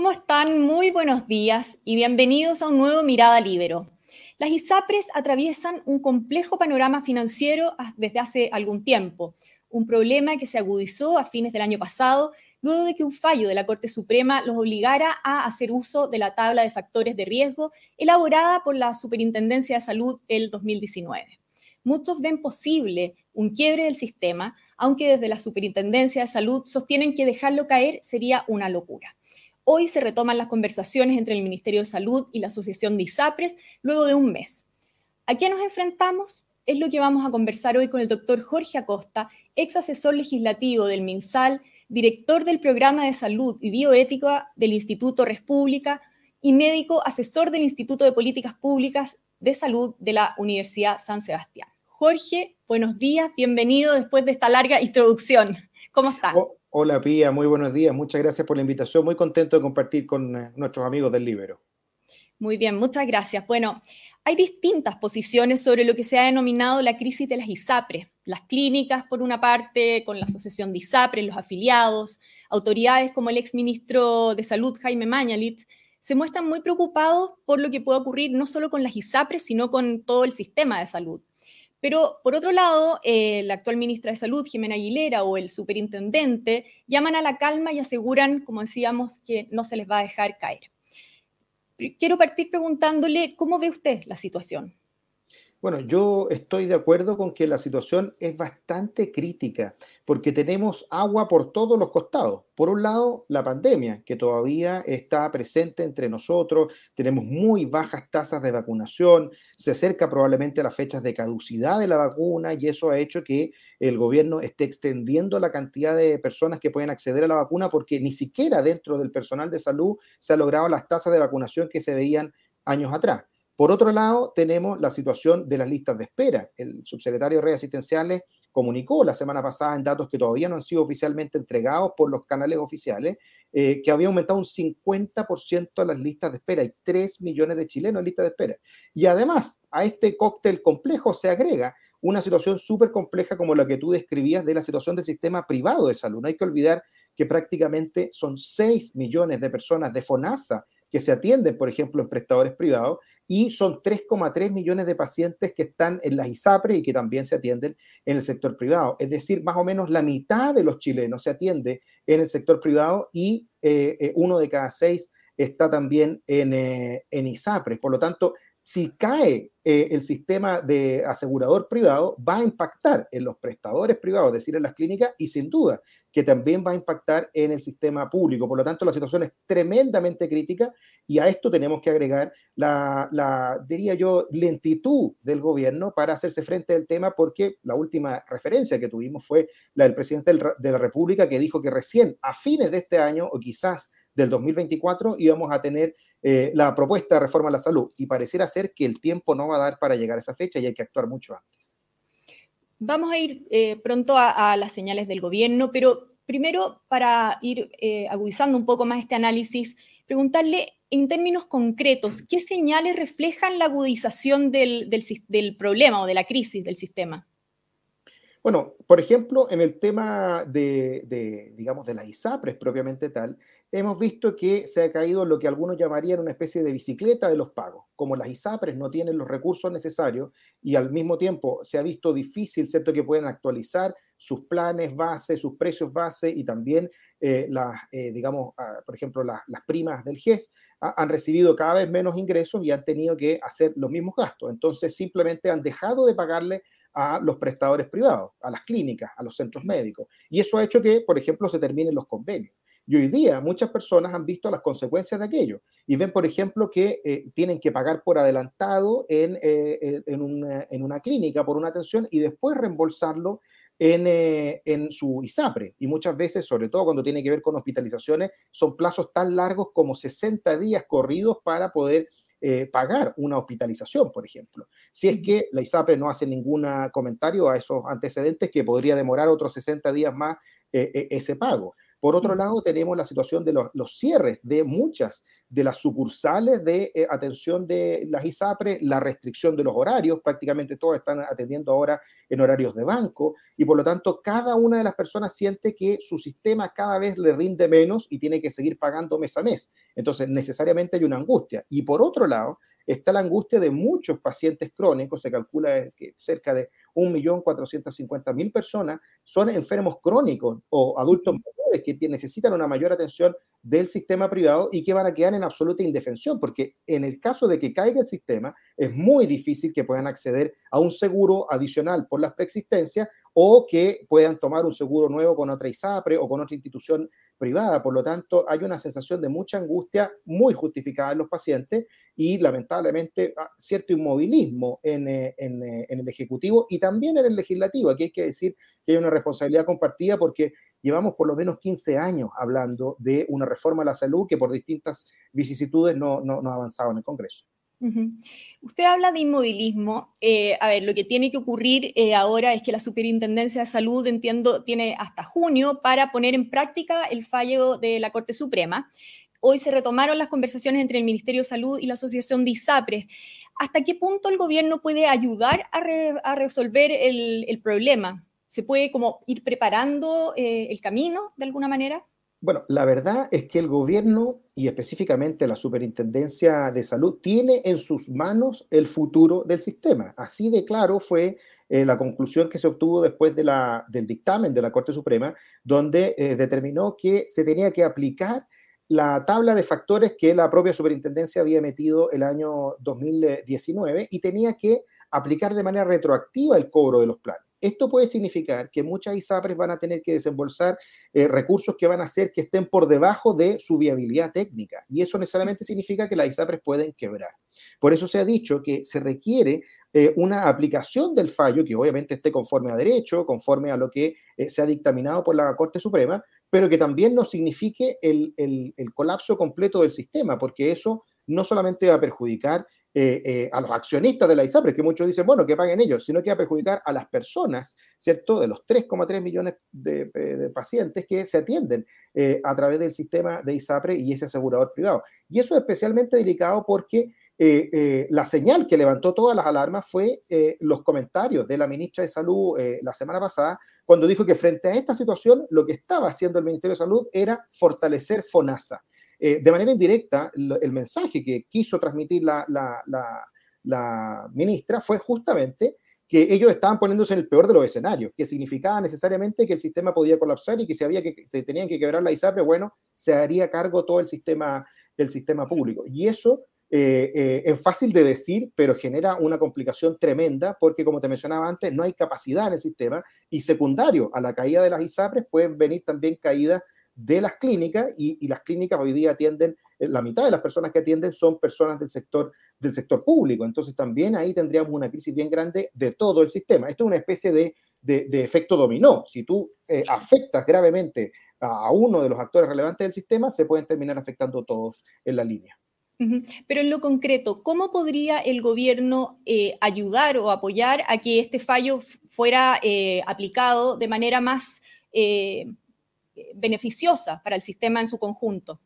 ¿Cómo están? Muy buenos días y bienvenidos a un nuevo Mirada Libero. Las ISAPRES atraviesan un complejo panorama financiero desde hace algún tiempo, un problema que se agudizó a fines del año pasado, luego de que un fallo de la Corte Suprema los obligara a hacer uso de la tabla de factores de riesgo elaborada por la Superintendencia de Salud el 2019. Muchos ven posible un quiebre del sistema, aunque desde la Superintendencia de Salud sostienen que dejarlo caer sería una locura. Hoy se retoman las conversaciones entre el Ministerio de Salud y la Asociación de ISAPRES luego de un mes. ¿A qué nos enfrentamos? Es lo que vamos a conversar hoy con el doctor Jorge Acosta, ex asesor legislativo del MinSal, director del Programa de Salud y Bioética del Instituto República y médico asesor del Instituto de Políticas Públicas de Salud de la Universidad San Sebastián. Jorge, buenos días, bienvenido después de esta larga introducción. ¿Cómo está? Oh, Hola Pía, muy buenos días. Muchas gracias por la invitación. Muy contento de compartir con eh, nuestros amigos del Libero. Muy bien, muchas gracias. Bueno, hay distintas posiciones sobre lo que se ha denominado la crisis de las ISAPRES. Las clínicas, por una parte, con la asociación de ISAPRES, los afiliados, autoridades como el exministro de Salud, Jaime Mañalit, se muestran muy preocupados por lo que puede ocurrir no solo con las ISAPRES, sino con todo el sistema de salud. Pero por otro lado, eh, la actual ministra de Salud, Jimena Aguilera, o el superintendente, llaman a la calma y aseguran, como decíamos, que no se les va a dejar caer. Quiero partir preguntándole, ¿cómo ve usted la situación? Bueno, yo estoy de acuerdo con que la situación es bastante crítica porque tenemos agua por todos los costados. Por un lado, la pandemia, que todavía está presente entre nosotros, tenemos muy bajas tasas de vacunación, se acerca probablemente a las fechas de caducidad de la vacuna y eso ha hecho que el gobierno esté extendiendo la cantidad de personas que pueden acceder a la vacuna porque ni siquiera dentro del personal de salud se ha logrado las tasas de vacunación que se veían años atrás. Por otro lado, tenemos la situación de las listas de espera. El subsecretario de redes asistenciales comunicó la semana pasada en datos que todavía no han sido oficialmente entregados por los canales oficiales, eh, que había aumentado un 50% las listas de espera. Hay 3 millones de chilenos en lista de espera. Y además, a este cóctel complejo se agrega una situación súper compleja como la que tú describías de la situación del sistema privado de salud. No hay que olvidar que prácticamente son 6 millones de personas de FONASA que se atienden, por ejemplo, en prestadores privados, y son 3,3 millones de pacientes que están en las ISAPRE y que también se atienden en el sector privado. Es decir, más o menos la mitad de los chilenos se atiende en el sector privado y eh, eh, uno de cada seis está también en, eh, en ISAPRE. Por lo tanto, si cae eh, el sistema de asegurador privado, va a impactar en los prestadores privados, es decir, en las clínicas, y sin duda que también va a impactar en el sistema público. Por lo tanto, la situación es tremendamente crítica y a esto tenemos que agregar la, diría yo, lentitud del gobierno para hacerse frente al tema, porque la última referencia que tuvimos fue la del presidente de la República, que dijo que recién a fines de este año, o quizás del 2024 íbamos a tener eh, la propuesta de reforma a la salud y pareciera ser que el tiempo no va a dar para llegar a esa fecha y hay que actuar mucho antes. Vamos a ir eh, pronto a, las señales del gobierno, pero primero para ir eh, agudizando un poco más este análisis, preguntarle en términos concretos, ¿qué señales reflejan la agudización del, del problema o de la crisis del sistema? Bueno, por ejemplo, en el tema de, digamos, de las ISAPRES propiamente tal, hemos visto que se ha caído lo que algunos llamarían una especie de bicicleta de los pagos. Como las ISAPRES no tienen los recursos necesarios y al mismo tiempo se ha visto difícil, ¿cierto?, que puedan actualizar sus planes base, sus precios base y también eh, las, eh, digamos, ah, por ejemplo, las, primas del GES han recibido cada vez menos ingresos y han tenido que hacer los mismos gastos. Entonces, simplemente han dejado de pagarle a los prestadores privados, a las clínicas, a los centros médicos. Y eso ha hecho que, por ejemplo, se terminen los convenios. Y hoy día muchas personas han visto las consecuencias de aquello y ven, por ejemplo, que eh, tienen que pagar por adelantado en, eh, en, una, en, una, clínica por una atención y después reembolsarlo en, eh, en, su ISAPRE. Y muchas veces, sobre todo cuando tiene que ver con hospitalizaciones, son plazos tan largos como 60 días corridos para poder eh, pagar una hospitalización, por ejemplo. Si es que la ISAPRE no hace ningún comentario a esos antecedentes que podría demorar otros 60 días más eh, eh, ese pago. Por otro lado, tenemos la situación de los, cierres de muchas de las sucursales de eh, atención de las ISAPRE, la restricción de los horarios, prácticamente todos están atendiendo ahora en horarios de banco, y por lo tanto cada una de las personas siente que su sistema cada vez le rinde menos y tiene que seguir pagando mes a mes. Entonces, necesariamente hay una angustia. Y por otro lado, está la angustia de muchos pacientes crónicos, se calcula que cerca de 1.450.000 personas son enfermos crónicos o adultos mayores que necesitan una mayor atención del sistema privado y que van a quedar en absoluta indefensión, porque en el caso de que caiga el sistema, es muy difícil que puedan acceder a un seguro adicional por las preexistencias o que puedan tomar un seguro nuevo con otra ISAPRE o con otra institución privada. Por lo tanto, hay una sensación de mucha angustia muy justificada en los pacientes y lamentablemente ah, cierto inmovilismo en, eh, eh, en, el Ejecutivo y también en el Legislativo. Aquí hay que decir que hay una responsabilidad compartida porque llevamos por lo menos 15 años hablando de una reforma a la salud que por distintas vicisitudes no, no, no ha avanzado en el Congreso. Usted habla de inmovilismo. Eh, a ver, lo que tiene que ocurrir eh, ahora es que la Superintendencia de Salud, entiendo, tiene hasta junio para poner en práctica el fallo de la Corte Suprema. Hoy se retomaron las conversaciones entre el Ministerio de Salud y la Asociación de. ¿Hasta qué punto el gobierno puede ayudar a, resolver el, problema? ¿Se puede como ir preparando eh, el camino de alguna manera? Bueno, la verdad es que el gobierno y específicamente la Superintendencia de Salud tiene en sus manos el futuro del sistema. Así de claro fue eh, la conclusión que se obtuvo después del dictamen de la Corte Suprema, donde eh, determinó que se tenía que aplicar la tabla de factores que la propia superintendencia había metido el año 2019 y tenía que aplicar de manera retroactiva el cobro de los planes. Esto puede significar que muchas ISAPRES van a tener que desembolsar eh, recursos que van a hacer que estén por debajo de su viabilidad técnica. Y eso necesariamente significa que las ISAPRES pueden quebrar. Por eso se ha dicho que se requiere eh, una aplicación del fallo que obviamente esté conforme a derecho, conforme a lo que eh, se ha dictaminado por la Corte Suprema, pero que también no signifique el, el colapso completo del sistema, porque eso no solamente va a perjudicar eh, eh, a los accionistas de la ISAPRE, que muchos dicen, bueno, que paguen ellos, sino que va a perjudicar a las personas, ¿cierto? De los 3,3 millones de, de, pacientes que se atienden eh, a través del sistema de ISAPRE y ese asegurador privado. Y eso es especialmente delicado porque la señal que levantó todas las alarmas fue los comentarios de la ministra de Salud la semana pasada, cuando dijo que frente a esta situación lo que estaba haciendo el Ministerio de Salud era fortalecer FONASA. Eh, de manera indirecta, el mensaje que quiso transmitir la, ministra fue justamente que ellos estaban poniéndose en el peor de los escenarios, que significaba necesariamente que el sistema podía colapsar y que si que tenían que quebrar la ISAPRE, bueno, se haría cargo todo el sistema, el sistema público. Y eso eh, eh, es fácil de decir, pero genera una complicación tremenda porque, como te mencionaba antes, no hay capacidad en el sistema y secundario a la caída de las ISAPRES pueden venir también caídas de las clínicas y, las clínicas hoy día atienden, eh, la mitad de las personas que atienden son personas del sector, del sector público. Entonces también ahí tendríamos una crisis bien grande de todo el sistema. Esto es una especie de, de, efecto dominó. Si tú eh, afectas gravemente a uno de los actores relevantes del sistema, se pueden terminar afectando todos en la línea. Pero en lo concreto, ¿cómo podría el gobierno eh, ayudar o apoyar a que este fallo fuera aplicado de manera más beneficiosa para el sistema en su conjunto?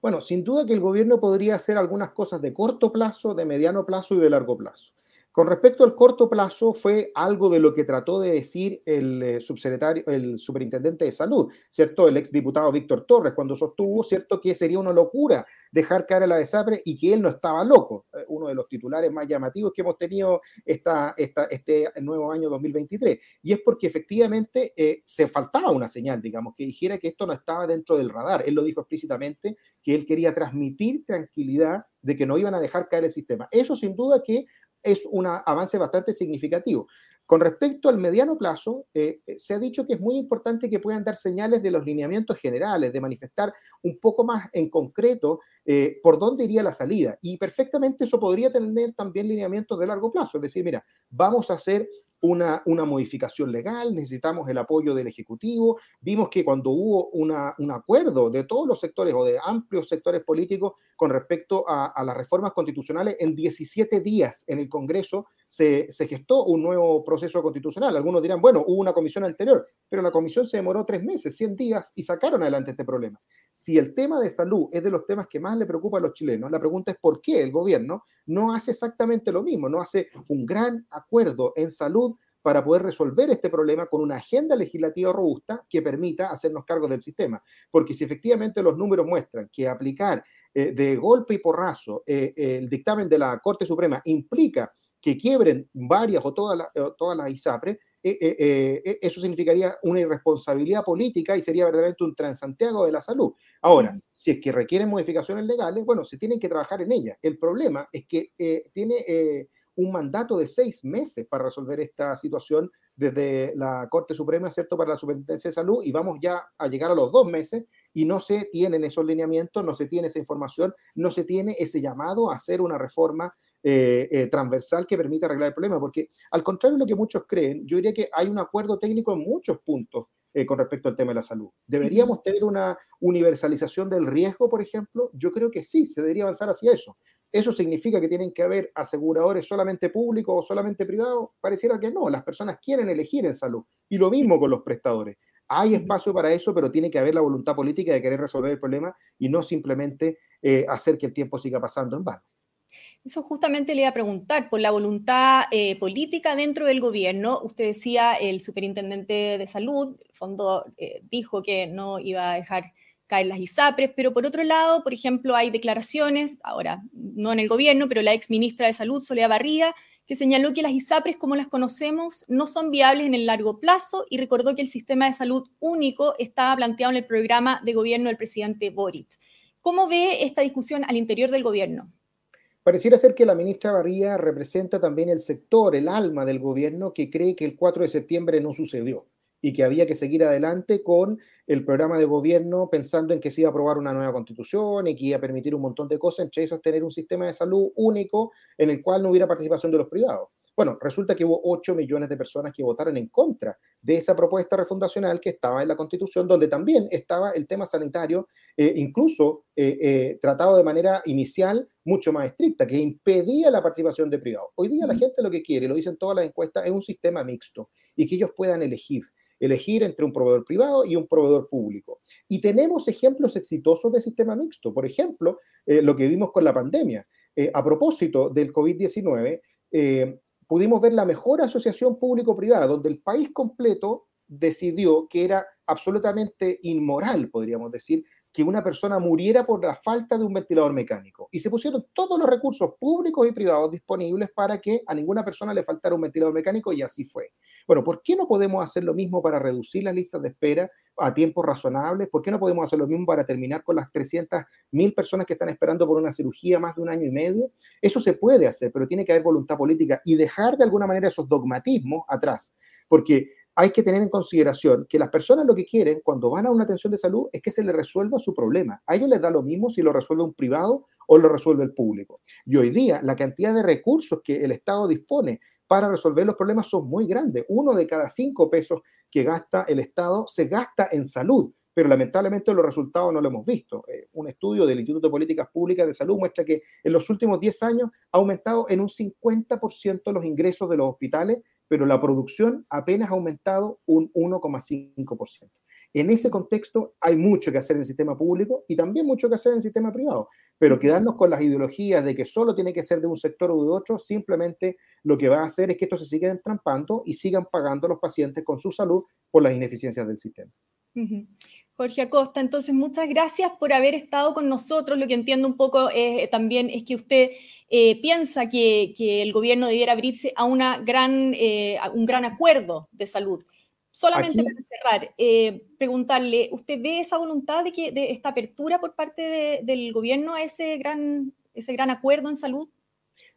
Bueno, sin duda que el gobierno podría hacer algunas cosas de corto plazo, de mediano plazo y de largo plazo. Con respecto al corto plazo, fue algo de lo que trató de decir el eh, subsecretario, el superintendente de salud, ¿cierto? El exdiputado Víctor Torres, cuando sostuvo, ¿cierto?, que sería una locura dejar caer a la desapre y que él no estaba loco. Eh, uno de los titulares más llamativos que hemos tenido esta, este nuevo año 2023. Y es porque efectivamente eh, se faltaba una señal, digamos, que dijera que esto no estaba dentro del radar. Él lo dijo explícitamente, que él quería transmitir tranquilidad de que no iban a dejar caer el sistema. Eso sin duda que es un avance bastante significativo. Con respecto al mediano plazo, eh, eh, se ha dicho que es muy importante que puedan dar señales de los lineamientos generales, de manifestar un poco más en concreto eh, por dónde iría la salida. Y perfectamente eso podría tener también lineamientos de largo plazo, es decir, mira, vamos a hacer una, una modificación legal, necesitamos el apoyo del Ejecutivo. Vimos que cuando hubo una, un acuerdo de todos los sectores o de amplios sectores políticos con respecto a, las reformas constitucionales, en 17 días en el Congreso se, se, gestó un nuevo proceso constitucional. Algunos dirán, bueno, hubo una comisión anterior, pero la comisión se demoró tres meses, 100 días y sacaron adelante este problema. Si el tema de salud es de los temas que más le preocupa a los chilenos, la pregunta es por qué el gobierno no hace exactamente lo mismo, no hace un gran acuerdo en salud para poder resolver este problema con una agenda legislativa robusta que permita hacernos cargo del sistema. Porque si efectivamente los números muestran que aplicar eh, de golpe y porrazo eh, el dictamen de la Corte Suprema implica que quiebren varias o todas, todas las ISAPRES, eh, eh, eh, eso significaría una irresponsabilidad política y sería verdaderamente un transantiago de la salud. Ahora, si es que requieren modificaciones legales, bueno, se tienen que trabajar en ellas. El problema es que tiene un mandato de seis meses para resolver esta situación desde la Corte Suprema, ¿cierto?, para la Superintendencia de Salud, y vamos ya a llegar a los dos meses y no se tienen esos lineamientos, no se tiene esa información, no se tiene ese llamado a hacer una reforma eh, eh, transversal que permita arreglar el problema, porque al contrario de lo que muchos creen, yo diría que hay un acuerdo técnico en muchos puntos eh, con respecto al tema de la salud. ¿Deberíamos tener una universalización del riesgo, por ejemplo? Yo creo que sí, se debería avanzar hacia eso. ¿Eso significa que tienen que haber aseguradores solamente públicos o solamente privados? Pareciera que no, las personas quieren elegir en salud. Y lo mismo con los prestadores. Hay espacio para eso, pero tiene que haber la voluntad política de querer resolver el problema y no simplemente hacer que el tiempo siga pasando en vano. Eso justamente le iba a preguntar, por la voluntad eh, política dentro del gobierno, usted decía, el superintendente de salud, el fondo eh, dijo que no iba a dejar caer las ISAPRES, pero por otro lado, por ejemplo, hay declaraciones, ahora no en el gobierno, pero la ex ministra de Salud, Soledad Barría, que señaló que las ISAPRES como las conocemos no son viables en el largo plazo y recordó que el sistema de salud único estaba planteado en el programa de gobierno del presidente Boric. ¿Cómo ve esta discusión al interior del gobierno? Pareciera ser que la ministra Barría representa también el sector, el alma del gobierno que cree que el 4 de septiembre no sucedió y que había que seguir adelante con el programa de gobierno pensando en que se iba a aprobar una nueva constitución y que iba a permitir un montón de cosas, entre esas tener un sistema de salud único en el cual no hubiera participación de los privados. Bueno, resulta que hubo 8 millones de personas que votaron en contra de esa propuesta refundacional que estaba en la Constitución, donde también estaba el tema sanitario, eh, incluso eh, eh, tratado de manera inicial mucho más estricta, que impedía la participación de privados. Hoy día la gente lo que quiere, lo dicen todas las encuestas, es un sistema mixto y que ellos puedan elegir elegir entre un proveedor privado y un proveedor público. Y tenemos ejemplos exitosos de sistema mixto. Por ejemplo, lo que vimos con la pandemia. a propósito del COVID-19, pudimos ver la mejor asociación público-privada, donde el país completo decidió que era absolutamente inmoral, podríamos decir, que una persona muriera por la falta de un ventilador mecánico. Y se pusieron todos los recursos públicos y privados disponibles para que a ninguna persona le faltara un ventilador mecánico y así fue. Bueno, ¿por qué no podemos hacer lo mismo para reducir las listas de espera a tiempos razonables? ¿Por qué no podemos hacer lo mismo para terminar con las 300.000 personas que están esperando por una cirugía más de un año y medio? Eso se puede hacer, pero tiene que haber voluntad política y dejar de alguna manera esos dogmatismos atrás. Porque hay que tener en consideración que las personas lo que quieren cuando van a una atención de salud es que se les resuelva su problema. A ellos les da lo mismo si lo resuelve un privado o lo resuelve el público. Y hoy día la cantidad de recursos que el Estado dispone para resolver los problemas son muy grandes. Uno de cada cinco pesos que gasta el Estado se gasta en salud, pero lamentablemente los resultados no lo hemos visto. Eh, un estudio del Instituto de Políticas Públicas de Salud muestra que en los últimos 10 años ha aumentado en un 50% los ingresos de los hospitales pero la producción apenas ha aumentado un 1,5%. En ese contexto hay mucho que hacer en el sistema público y también mucho que hacer en el sistema privado, pero quedarnos con las ideologías de que solo tiene que ser de un sector o de otro, simplemente lo que va a hacer es que esto se siga entrampando y sigan pagando los pacientes con su salud por las ineficiencias del sistema. Jorge Acosta, entonces muchas gracias por haber estado con nosotros. Lo que entiendo un poco eh, también es que usted eh, piensa que, el gobierno debiera abrirse a, una gran, eh, un gran acuerdo de salud. Solamente para cerrar, preguntarle, ¿usted ve esa voluntad de, que, de esta apertura por parte del gobierno a ese gran, ese gran acuerdo en salud?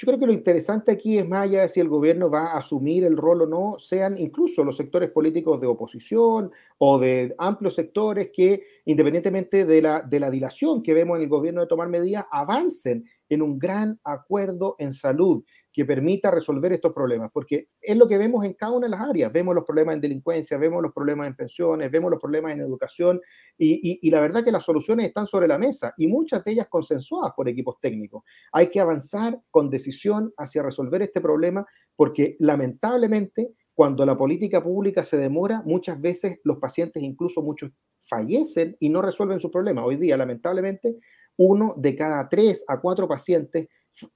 Yo creo que lo interesante aquí es más allá si el gobierno va a asumir el rol o no, sean incluso los sectores políticos de oposición o de amplios sectores que independientemente de la, de la dilación que vemos en el gobierno de tomar medidas, avancen en un gran acuerdo en salud que permita resolver estos problemas, porque es lo que vemos en cada una de las áreas. Vemos los problemas en delincuencia, vemos los problemas en pensiones, vemos los problemas en educación, y, la verdad que las soluciones están sobre la mesa y muchas de ellas consensuadas por equipos técnicos. Hay que avanzar con decisión hacia resolver este problema, porque lamentablemente cuando la política pública se demora, muchas veces los pacientes, incluso muchos, fallecen y no resuelven su problema. Hoy día, lamentablemente, uno de cada tres a cuatro pacientes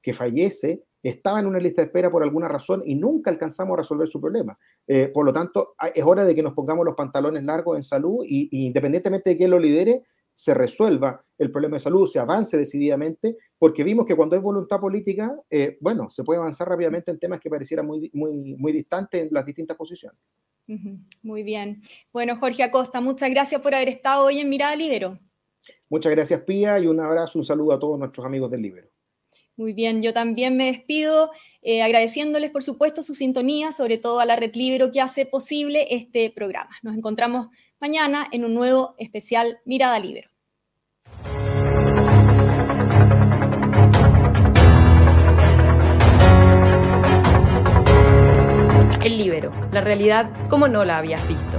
que fallece estaba en una lista de espera por alguna razón y nunca alcanzamos a resolver su problema. Eh, por lo tanto, es hora de que nos pongamos los pantalones largos en salud y, independientemente de quién lo lidere, se resuelva el problema de salud, se avance decididamente, porque vimos que cuando hay voluntad política, eh, bueno, se puede avanzar rápidamente en temas que parecieran muy, muy, muy distantes en las distintas posiciones. Muy bien. Bueno, Jorge Acosta, muchas gracias por haber estado hoy en Mirada Libero. Muchas gracias, Pía, y un abrazo, un saludo a todos nuestros amigos del Libero. Muy bien, yo también me despido eh, agradeciéndoles, por supuesto, su sintonía, sobre todo a la Red Libero que hace posible este programa. Nos encontramos mañana en un nuevo especial Mirada Libero. El Libero, la realidad como no la habías visto.